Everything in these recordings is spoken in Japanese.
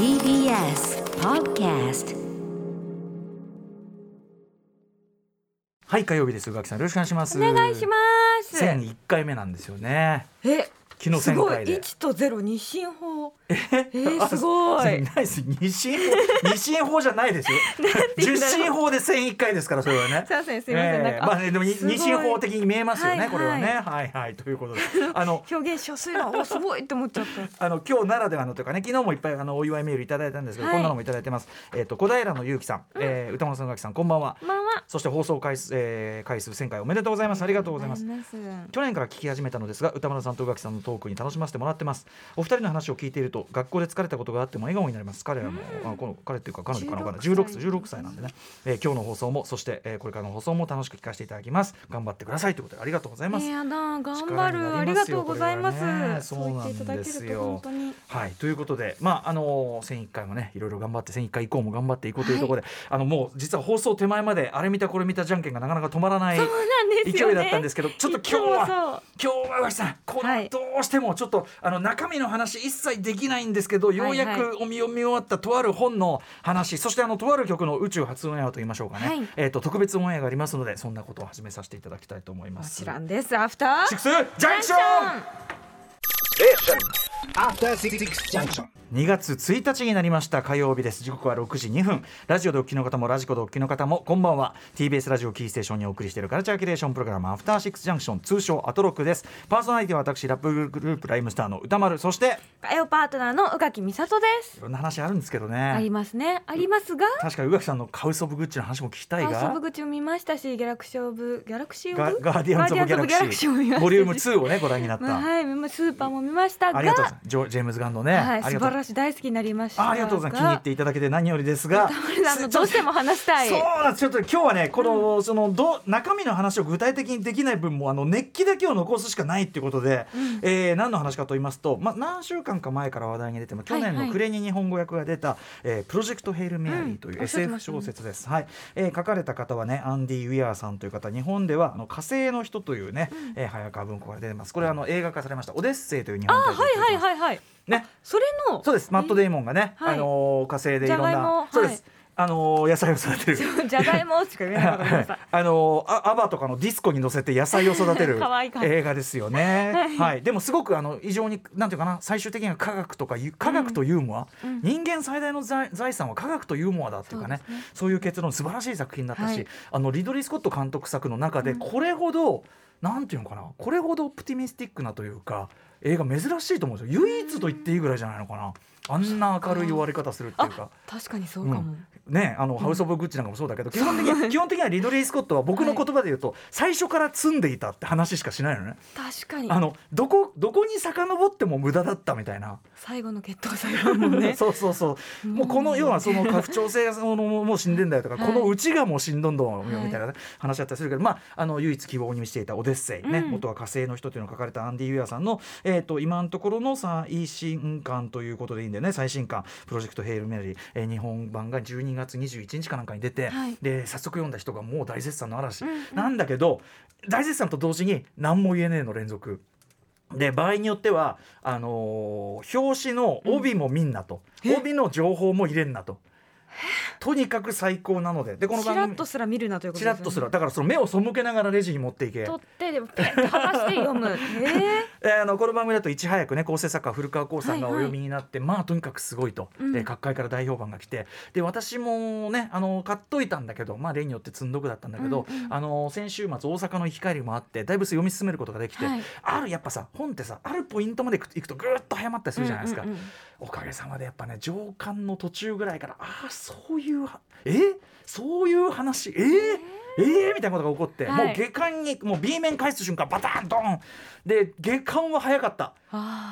TBS Podcast はい火曜日です。宇垣さんよろしくお願いします。お願いします。千一回目なんですよね。え、昨日すごい1000回で一とゼロ日進法。え？えーすごい。ナイス二進法？二進法じゃないですよ。十進法で千一回ですからそれはね。すいません。すいませんまあねでも二進法的に見えますよね、はいこれはね。ははいはい。ということで。あの表現しやすいな。おすごいって思っちゃった。あの今日ならではのというかね昨日もいっぱいあのお祝いメールいただいたんですけど、はい。こんなのもいただいてます。えっ、と小平のゆうきさん、えー歌丸さん宇垣さんこんばんは。まあまあ。そして放送回数、えー回数1000回おめでとうございます。ありがとうございます。去年から聞き始めたのですが歌丸さんと宇垣さんのトークに楽しませてもらってます。お二人の話を聞いていると学校で疲れたことがあっても笑顔になります。彼らも、あこの彼っていうか彼女かな16 16歳。16歳なんでね、えー今日の放送もそして、えーこれからの放送も楽しく聞かせていただきます。頑張ってくださいということでありがとうございます、えやだ頑張る。ありがとうございます。ね。そう言っていただけると本当に。はい。ということでまああのー、1001回もねいろいろ頑張って1001回以降も頑張っていこうというところで、あのもう実は放送手前まであれ見たこれ見たじゃんけんがなかなか止まらないそうなんですよね。勢いだったんですけどちょっと今日はは。今日は岩木さんこのはいどうしてもちょっとあの中身の話一切できないんですけどようやくお見読み終わったとある本の話そしてあのとある曲の宇宙初オンエアと言いましょうかね、はいえっ、と特別オンエアがありますのでそんなことを始めさせていただきたいと思いまもす。ちろんです。アフター。シックスジャンクション.2月1日になりました。火曜日です。時刻は6時2分。ラジオでお聞きの方もラジコでお聞きの方もこんばんは。TBS ラジオキーステーションにお送りしているカルチャーキュレーションプログラムアフターシックスジャンクション通称アトロックです。パーソナリティは私ラップグループライムスターの歌丸。そして火曜パートナーの宇垣美里です。い。ろんな話あるんですけどありねますね。ありますが？確かに宇垣さんのカウス・オブ・グッチの話も聞きたいハウスオがブ口も見ましたし、ギャラクシーオブギャラクシーオブ？ガガーディアンズ・オブ・ギャラクシガーディアンズオブギャラクシーも見ましたし。ーボリューム2をねご覧になった、まあはい、スーパーも見ましたが、ジョジェームズ・ガンのね、はい、素晴らしい大好きになりました。が。あありがとうございます。気に入っていただけて何よりですが。どうしても話したい。そうなんです。ちょっと今日はねこの、そのど中身の話を具体的にできない分もあの熱気だけを残すしかないっていうことで、えー何の話かと言いますと、まあ、何週間か前から話題に出ても去年はいはい。の暮れに日本語訳が出た、えープロジェクト・ヘイル・メアリー」という SF 小説です、はい。えー書かれた方はねアンディ・ウィアーさんという方日本ではあの火星の人というね、えー早川文庫から出てます。これはあの映画化されました「オデッセイ」という日あ、本はいはいい。はいはい。ね。それの？そうです。マット・デイモンがね、はい。あのー火星でいろんなそうです、あのー野菜を育てる。じゃがいもしか言えな。あのあアバとかのディスコに乗せて野菜を育てる 映画ですよね。はい、でもすごくあの非常になんていうかな最終的には科学とかゆ科学とユーモア、うん。人間最大の財財産は科学とユーモアだっていうかねそういう結論素晴らしい作品だったし、はい。あのリドリー・スコット監督作の中でこれほど、なんていうのかなこれほどオプティミスティックなというか映画珍しいと思うんですよ。唯一と言っていいぐらいじゃないのかな。あんな明るい終わり方するっていうか。確かにそうかも。ね、あの、ハウス・オブ・グッチなんかもそうだけど基本的に基本的にはリドリー・スコットは僕の言葉で言うと、最初から積んでいたって話しかしないのね。確かに。あのどこどこに遡っても無駄だったみたいな、最後の決闘最後もね。そうそうそう。もうこの要はその家父長制のもう死んでんだよとか、はい。このうちがもう死んどんどんみたいな、ね話だったりするけど、まあ、あの唯一希望にしていた「オデッセイ」ね、うん。元は火星の人というのが書かれたアンディ・ウィアさんの、えー、と今のところの最新刊ということでいいんだよね最新刊「プロジェクト・ヘイル・メリー」えー日本版が12月21日かなんかに出て、はい。で早速読んだ人がもう大絶賛の嵐、うんうん。なんだけど大絶賛と同時に何も言えねえの連続。で場合によってはあのー表紙の帯も見んなと、帯の情報も入れんなと。とにかく最高なので。でこのチラ番組ッとすら見るなということチラッとするだからその目を背けながらレジに持っていけ。取ってでもペッと剥がして読む。ええーあのこの番組だといち早くね構成作家古川光さんがおはいはい。読みになって、まあとにかくすごいと、うん。えー各界から大評判が来て。で私もねあの買っといたんだけどまあ例によって積んどくだったんだけど、うんうん。あの先週末大阪の行き帰りもあってだいぶ読み進めることができて、はい。あるやっぱさ本ってさあるポイントまで行くとぐーっと早まったりするじゃないですか。うんうんうん。おかげさまでやっぱね上巻の途中ぐらいからああそういうはえそういう話えー、えー、みたいなことが起こって、はい。もう下巻にもう B 面返す瞬間バタンドン。で下巻は早かった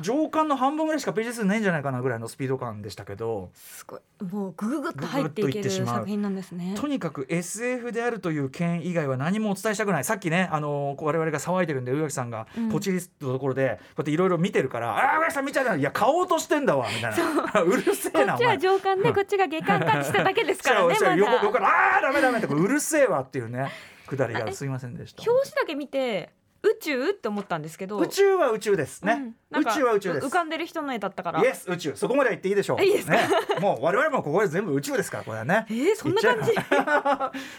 上巻の半分ぐらいしかページ数ないんじゃないかなぐらいのスピード感でしたけど。すごい。もうグググッと入っていける作品なんですね。とにかく SF であるという件以外は何もお伝えしたくない。さっきねあの我々が騒いでるんで宇垣さんがうん。ポチリストのところでこうやっていろいろ見てるから「ああ宇垣さん見ちゃったいや買おうとしてんだわ」みたいな「う。るせえなこっちは上巻でこっちが下巻かしただけですからね。横横から「ああダメダメ」ってうるせえわっていうねくだりがすいませんでした。表紙だけ見て宇宙？って思ったんですけど。宇宙は宇宙ですね、うん。宇宙は宇宙です。浮かんでる人の絵だったから。イエス宇宙。そこまでは言っていいでしょう。いいですか？ね、もう我々もここで全部宇宙ですからこれはね。えー、そんな感じ？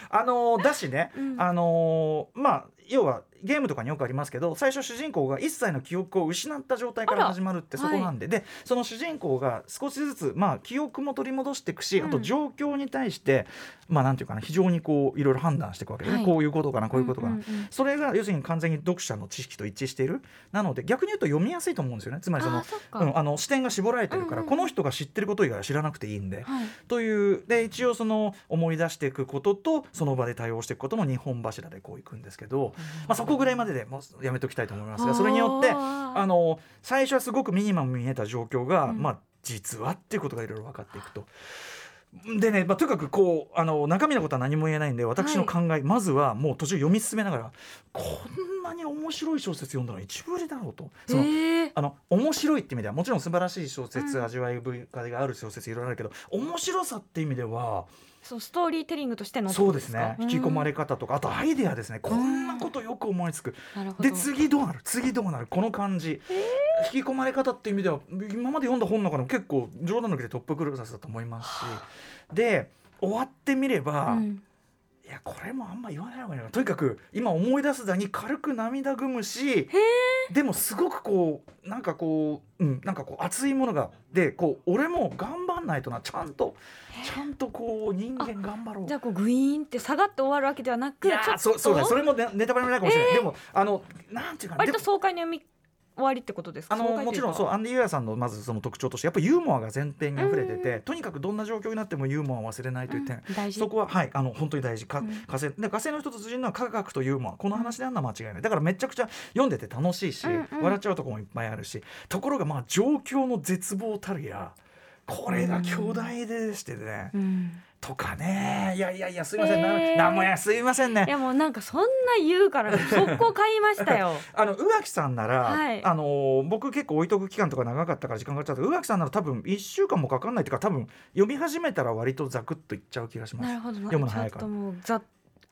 あのだしね、うん。あのまあ要はゲームとかによくありますけど最初主人公が一切の記憶を失った状態から始まるってそこなんで、でその主人公が少しずつ、まあ、記憶も取り戻していくし、うん。あと状況に対してまあなんていうかな非常にこういろいろ判断していくわけで、ね。はい。こういうことかなこういうことかな、んんうんそれが要するに完全に読者の知識と一致している。なので逆に言うと読みやすいと思うんですよね。つまりそのうん、あの視点が絞られてるから、うんうん。この人が知ってること以外は知らなくていいんで。はい。というで一応その思い出していくこととその場で対応していくことも2本柱でこういくんですけど、まあ、そこぐらいまででもうやめておきたいと思いますがそれによってあの最初はすごくミニマムに見えた状況が、うんまあ実はっていうことがいろいろ分かっていくと。でね、まあ、とにかくこうあの中身のことは何も言えないんで私の考え、まずはもう途中読み進めながらこんなに面白い小説読んだのは一部ぶりだろうと。そのえー。あの面白いって意味ではもちろん素晴らしい小説、うん味わい深がある小説いろいろあるけど面白さって意味ではそうストーリーテリングとしてのそうですね。引き込まれか方とかあとアイデアですね。こんなことよく思いつく。で次どうなる？次どうなる？この感じ引き込まれ方っていう意味では今まで読んだ本の中でも結構冗談抜きでトップクラスだと思いますし。で終わってみれば、うん。いやこれもあんま言わない方がいいなとにかく今思い出すだに軽く涙ぐむしでもすごくこうなんかこう、うん、なんかこう熱いものがでこう俺も頑張んないとなちゃんとちゃんとこう人間頑張ろう。じゃあこうグイーンって下がって終わるわけではなくいやそうそうだそれもねネタバレになるかもしれない、でもあのなんていうか割と爽快に読み終わりってことですか？あのもちろんそう。アンディ・ユアさんのまずその特徴としてやっぱユーモアが前提に溢れてて、とにかくどんな状況になってもユーモアを忘れないという点、うん。そこははいあの本当に大事。か、うん。火星で火星の人と通じるのは科学とユーモア。この話であんな間違いない。だからめちゃくちゃ読んでて楽しいし、うんうん。笑っちゃうとこもいっぱいあるしところがまあ状況の絶望たるやこれが巨大でしてね、うんとかね。いやいやいやすいません、へー。ななんもやすいませんね。いやもうなんかそんな言うから 速攻買いましたよ。あの宇垣さんなら、はい。あのー僕結構置いとく期間とか長かったから時間かかっちゃった宇垣さんなら多分1週間もかかんないっていうか多分読み始めたら割とザクッといっちゃう気がします。なるほど。な読むの早いから。ちょっともうざ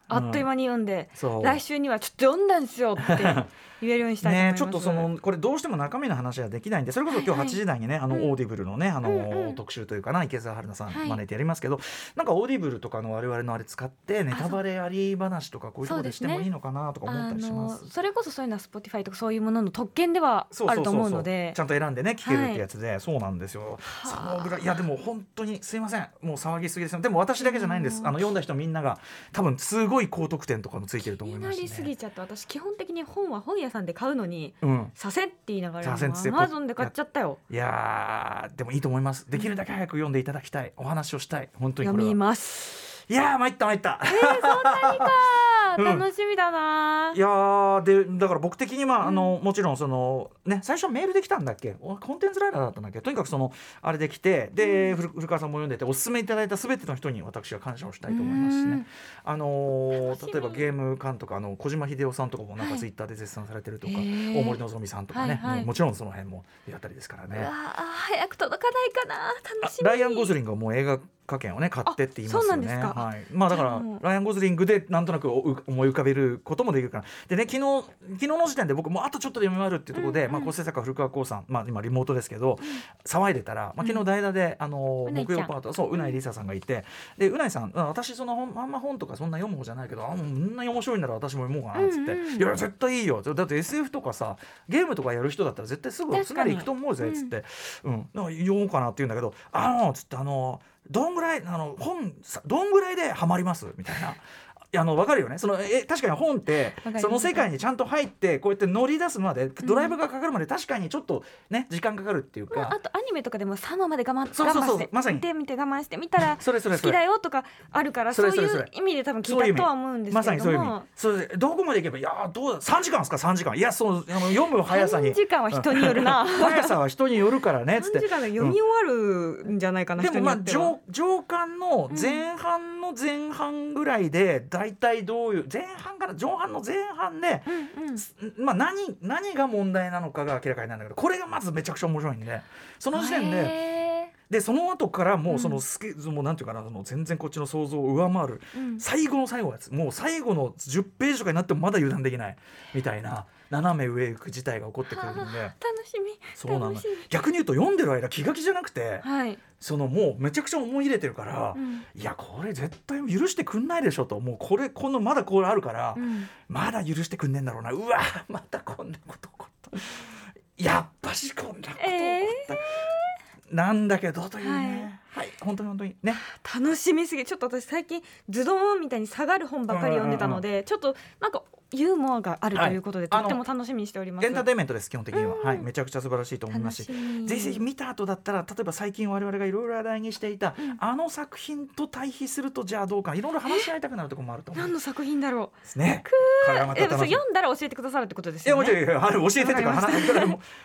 あっという間に読んで、そう。来週にはちょっと読んだんですよって 言えるようにしたいと思います。ねちょっとそのこれどうしても中身の話はできないんでそれこそ今日はい。はい8時台にね、あのうん。オーディブルのねあの、特集というかな池澤春菜さんはい。招いてやりますけど、なんかオーディブルとかの我々のあれ使ってネタバレあり話とかこういうところでしてもいいのかなとか思ったりします。それこそそういうのは Spotify とかそういうものの特権ではあると思うので。ちゃんと選んでね聞けるってやつで、そうなんですよ。そはあ。のぐらいいやでも本当にすいません。もう騒ぎすぎですよ。でも私だけじゃないんです。うん。あの読んだ人みんなが多分すごい高得点とかもついてると思いますし、ね、なりすぎちゃって私基本的に本は本屋さんで買うのにうん。させって言いながらアマゾンで買っちゃったよ。いやーでもいいと思います。できるだけ早く読んでいただきたい。お話をしたい。本当にこれは。読みます。いやー参った参った、あーうん。楽しみだな。いやーでだから僕的には、あのもちろんそのね最初メールできたんだっけ？おコンテンツライダーだったんだっけ？とにかくそのあれできてで、古古川さんも読んでておすすめいただいた全ての人に私は感謝をしたいと思いますしね。うん。あの例えばゲーム監督あの小島秀夫さんとかもなんかはいツイッターで絶賛されてるとか、へー。大森のぞみさんとかね、はいはい。もちろんその辺もやったりですからうねわ。ー早く届かないかな。楽しみ。ライアン・ゴズリングはもう映画化券をね買ってって言いますよね。はい。まあだからライアン・ゴズリングでなんとなく思い浮かべることもできるから。でね昨日昨日の時点で僕もうあとちょっとで読み終わるっていうところで、うんうんまあ構成作家古川光さんまあ今リモートですけど、騒いでたら、まあ昨日代打であの木曜パートそううないりささんがいてでうないさんあ私その本あんま本とかそんな読む方じゃないけどあもうこんなに面白いなら私も読もうかなっつって、うんうんいや絶対いいよ。だって SF とかさゲームとかやる人だったら絶対すぐすんなり行くと思うぜっつって、うん、だから読もうかなって言うんだけど「あの」つってあのどんぐらいあの本さどんぐらいでハマります？みたいな。あの分かるよね。そのえ確かに本ってその世界にちゃんと入ってこうやって乗り出すまでドライブがかかるまで確かにちょっとね時間かかるっていうまあ、かあとアニメとかでも3話まで我慢そうそうそう我慢してまさに。見て見て我慢して見たら好きだよとかあるからそういう意味で多分聞いたとは思うんですまさけれども。にそういう意味。それでどこまでいけばいやどうだ3時間ですか3時間。いやそのあの読む速さに。3時間は人によるな。速さは人によるからねっつっ3て時間で読み終わるんじゃないかな、でもまあ上上巻の前半の前半ぐらいで大体どういう前半から上半の前半で、うんうん。まあ何何が問題なのかが明らかになるんだけどこれがまずめちゃくちゃ面白いんでその時点でへでその後からもうそのスケ、うん、もうなんていうかなその全然こっちの想像を上回る、うん、最後の最後のやつ。もう最後の10ページとかになってもまだ油断できない。みたいな。斜め上行く事態が起こってくるんで。楽しみ。そうなの。逆に言うと読んでる間気が気じゃなくて、はい、そのもうめちゃくちゃ思い入れてるから、うん、いやこれ絶対許してくんないでしょと。もうこれこのまだこれあるから、うん、まだ許してくんねえんだろうな。うわまたこんなこと起こった。やっぱしこんなこと起こった。えー、なんだけどというね、はい、はい、本当に本当にね。楽しみすぎちょっと私最近ズドンみたいに下がる本ばかり読んでたので、ちょっとなんかユーモアがあるということで、はい、とっても楽しみにしております。エンターテインメントです基本的には、はい。めちゃくちゃ素晴らしいと思いますし。ぜひぜひ見た後だったら例えば最近我々がいろいろ話題にしていた、うん、あの作品と対比するとじゃあどうかいろいろ話し合いたくなるところもあると思う何の作品だろう？ですね。読んだら教えてくださるってことですよね。いやもちろん教えてとか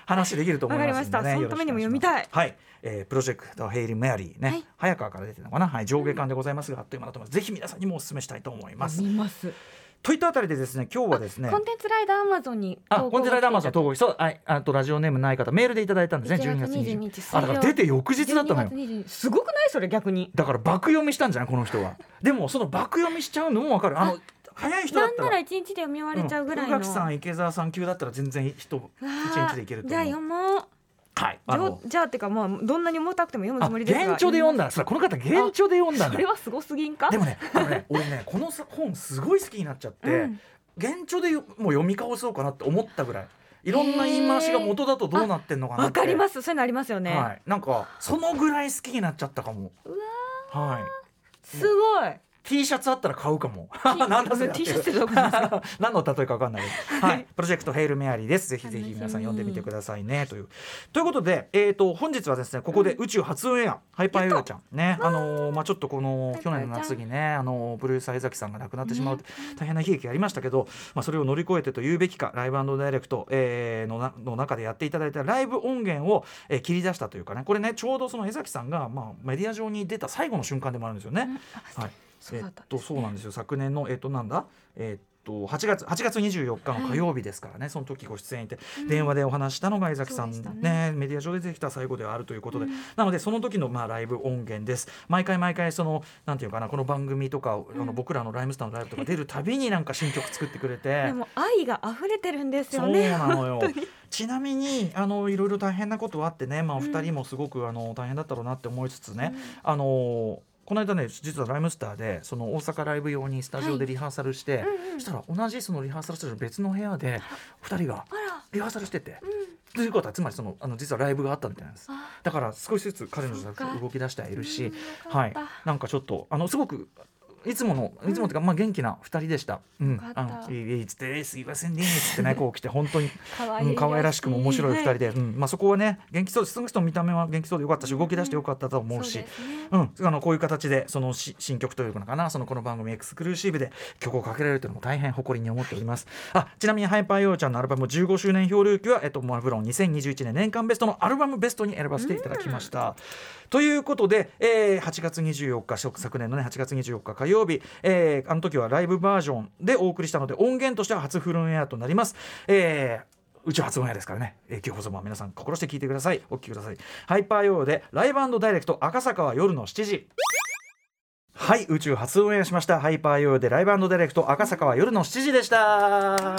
話できると思いますので、ね、そのためにも読みたい。はい。えー、プロジェクトヘイリー・メアリーね、はい、早川から出てるのかな、はい、上下巻でございますが、あっという間だと思います。ぜひ皆さんにもお勧めしたいと思います。見ますといったあたりでですね今日はですねコンテンツライダーアマゾンにあコンテンツライダーアマゾン投稿そうああとラジオネームない方メールでいただいたんですね12月20日あだから出て翌日だったのよ。すごくないそれ逆に。だから爆読みしたんじゃないこの人は。でもその爆読みしちゃうのもわかる。あの早い人だったら。なんなら一日で読み終われちゃうぐらいの、うん、さん池澤さん級だったら全然人一日でいけるとじゃあ読もうはい、あじゃあっていうかまあどんなに重たくても読むつもりですが。現状で読んだそれこの方現状で読んだそれはすごすぎんか？でもねあのね俺ねこの本すごい好きになっちゃって、うん、現状でもう読み返そうかなって思ったぐらい。いろんな言い回しが元だとどうなってんのかなわかります。そういうのありますよね、はい、なんかそのぐらい好きになっちゃったかも。うわはい。すごい T シャツあったら買うかも。なんだそれ。T シャツ何の？例えかわかんないけど。はい。プロジェクトヘイルメアリーです。ぜひぜひ皆さん読んでみてくださいね。という。ということで、えっ、ー、と本日はですねここで宇宙初オンエア、ハイパーエアちゃん。ね。あのー、まあちょっとこの去年の夏にねあのブルース相崎さんが亡くなってしまう、大変な悲劇がありましたけど、まあそれを乗り越えてと言うべきかライブダイレクト、えー、のなの中でやっていただいたライブ音源を、えー、切り出したというかね。これねちょうどその江崎さんがまあメディア上に出た最後の瞬間でもあるんですよね。はい。えっとそうなんですよ。昨年のえっとなんだ？えっと8月8月24日の火曜日ですからね、はい、その時ご出演いて、うん、電話でお話したのが江崎さん。ね、ね、メディア上で出てきた最後ではあるということで、うん、なのでその時のまあライブ音源です。毎回毎回そのなんていうかなこの番組とか、うん、あの僕らのライムスターのライブとか出るたびになんか新曲作ってくれて でも愛が溢れてるんですよね。そうなのよ。ちなみにあのいろいろ大変なことはあってね、まあ、お二人もすごくあの大変だったろうなって思いつつね、あのこの間ね実はライムスターでその大阪ライブ用にスタジオでリハーサルして、はいうんうん、そしたら同じそのリハーサルスタジオ別の部屋で2人がリハーサルしてて。ということはつまりそのあの実はライブがあったみたいなんです。だから少しずつ彼女が動き出してはいるし、はい、なんかちょっとあのすごくいつものいつもというか、まあ元気な二人でした。うん、あのいいつってすいませんねつってねこう来て本当に。可愛、うん、可愛らしくも面白い二人で、うん、まあそこはね元気そうです。その人の見た目は元気そうでよかったし動き出してよかったと思うし、うん、あのこういう形でそのし新曲というのかなそのこの番組エクスクルーシブで曲をかけられるというのも大変誇りに思っております。あちなみにハイパーヨーちゃんのアルバム15周年表流記はえっとマフロン2021年年間ベストのアルバムベストに選ばせていただきました。ということで、えー、8月24日昨年のね8月24日火曜曜日、えー、あの時はライブバージョンでお送りしたので音源としては初フルンエアとなります。えー宇宙発音屋ですからね。永久放送も皆さん心して聞いてください。お聞きください。ハイパーヨーでライブダイレクト赤坂は夜の7時。はい宇宙初オンエアしました。ハイパーヨーでライブダイレクト赤坂は夜の7時でした。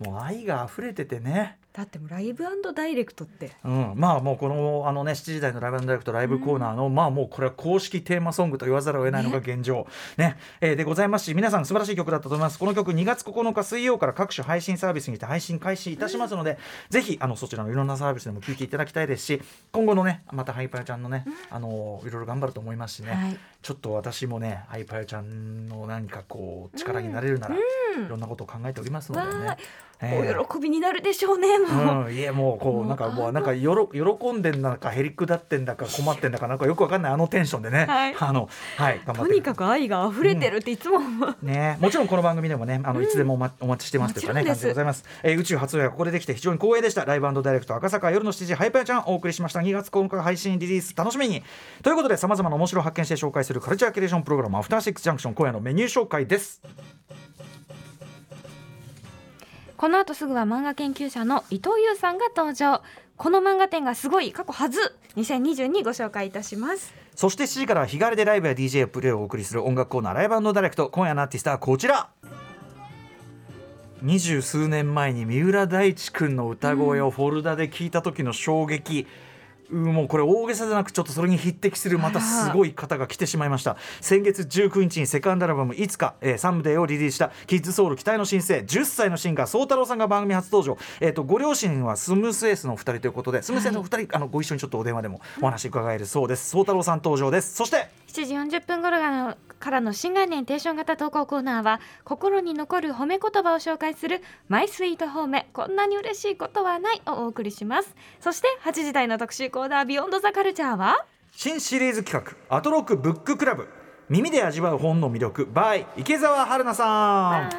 もう愛が溢れててね。だってもライブダイレクトって、うん、まあもうこのあのね7時台のライブダイレクトライブコーナーの、うん、まあもうこれは公式テーマソングと言わざるを得ないのが現状。ね。ね、えー、でございますし皆さん素晴らしい曲だったと思います。この曲2月9日水曜から各種配信サービスにて配信開始いたしますので、うん、ぜひあのそちらのいろんなサービスでも聴いていただきたいですし今後のねまたハイパーちゃんのね、うん、あのいろいろ頑張ると思いますしね、はい、ちょっと私もねハイパーちゃんの何かこう力になれるなら、いろんなことを考えておりますのでね、お喜びになるでしょうねもう、うん、いやもうこうなんかもうなんかよろ喜んでんだかへりくだってんだか困ってんだかなんかよくわかんないあのテンションでね、はい、あのはい頑張ってとにかく愛が溢れてるっていつも、う。ん、ねもちろんこの番組でもねあのいつでもお,、ま、お待ちしてますというかね感じでございます、えー、宇宙初映はここでできて非常に光栄でした。ライブダイレクト赤坂夜の7時ハイパーちゃんお送りしました。2月9日配信リリース楽しみに。ということでさまざまな面白を発見して紹介するカルチャーキュレーションプログラムアフターシックスジャンクション今夜のメニュー紹介ですこの後すぐは漫画研究者の伊藤優さんが登場。この漫画展がすごい過去はず。2022ご紹介いたします。そして7時から日帰りでライブや DJ プレイをお送りする音楽コーナーライブダイレクト。今夜のアーティストはこちら。二十数年前に三浦大知君の歌声をフォルダで聞いた時の衝撃、もうこれ大げさじゃなくちょっとそれに匹敵するまたすごい方が来てしまいました。先月19日にセカンドアルバム「いつか、えー、サムデー」をリリースしたキッズソウル期待の新星10歳のシンガー宗太郎さんが番組初登場、えーと、ご両親はスムースエースのお二人ということでスムースエースのお二人、はい、あのご一緒にちょっとお電話でもお話伺えるそうです。宗太郎さん登場です。そして7時40分頃がからの新概念テーション型投稿コーナーは心に残る褒め言葉を紹介するマイスイート褒めこんなに嬉しいことはないをお送りします。そして8時台の特集コーナービヨンドザカルチャーは新シリーズ企画アトロックブッククラブ。耳で味わう本の魅力 by 池澤春菜さん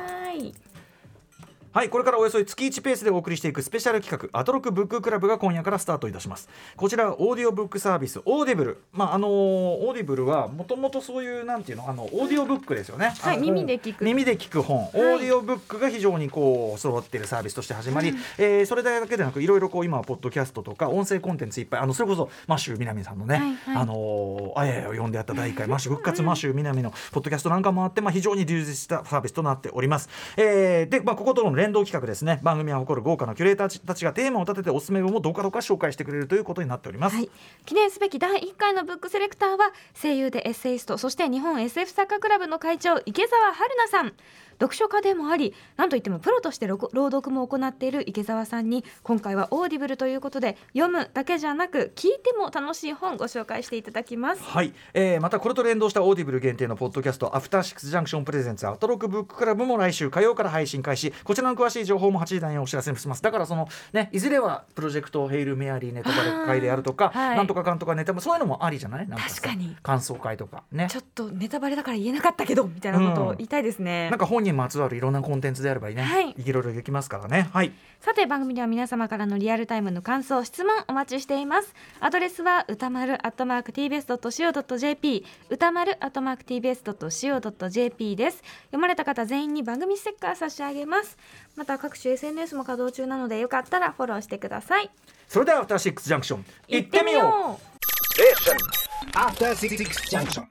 はいこれからおよそ月1ペースでお送りしていくスペシャル企画アトロックブッククラブが今夜からスタートいたします。こちらオーディオブックサービスオーディブル。まああのー、オーディブルはもともとそういうなんていうのあのオーディオブックですよね。はい耳で聞く。耳で聞く本、オーディオブックが非常にこう揃っているサービスとして始まり、うん、えー、それだけでなくいろいろこう今はポッドキャストとか音声コンテンツいっぱいあのそれこそマッシュ南さんのね、はいはい、あのー、あややを呼んでやった第1回マッシュ復活 マッシュ南のポッドキャストなんかもあってまあ非常に充実したサービスとなっております、えー、でまあこことの連動企画ですね。番組は誇る豪華なキュレーターたちがテーマを立てておすすめ本をどかどか紹介してくれるということになっております、はい、記念すべき第1回のブックセレクターは声優でエッセイストそして日本 SF 作家クラブの会長池澤春菜さん。読書家でもありなんといってもプロとして朗読も行っている池澤さんに今回はオーディブルということで読むだけじゃなく聞いても楽しい本ご紹介していただきます。はい、えー、またこれと連動したオーディブル限定のポッドキャストアフターシックスジャンクションプレゼンツアトロクブッククラブも来週火曜から配信開始。こちらの詳しい情報も8時台にお知らせします。だからそのねいずれはプロジェクトヘイルメアリーネタバレ会であるとか、はい、なんとかかんとかネタもそういうのもありじゃない？確かに。感想会とかね。ちょっとネタバレだから言えなかったけどみたいなことを言いたいですね、うん、なんか本にまつわるいろんなコンテンツであればいいね、はい、いろいろできますからね。はい。さて番組では皆様からのリアルタイムの感想質問お待ちしています。アドレスは歌丸アットマーク tbs.co.jp 歌丸アットマーク tbs.co.jp です。読まれた方全員に番組ステッカー差し上げます。また各種 SNS も稼働中なのでよかったらフォローしてください。それではアフターシックスジャンクション行ってみよう。えアフターシックスジャンクション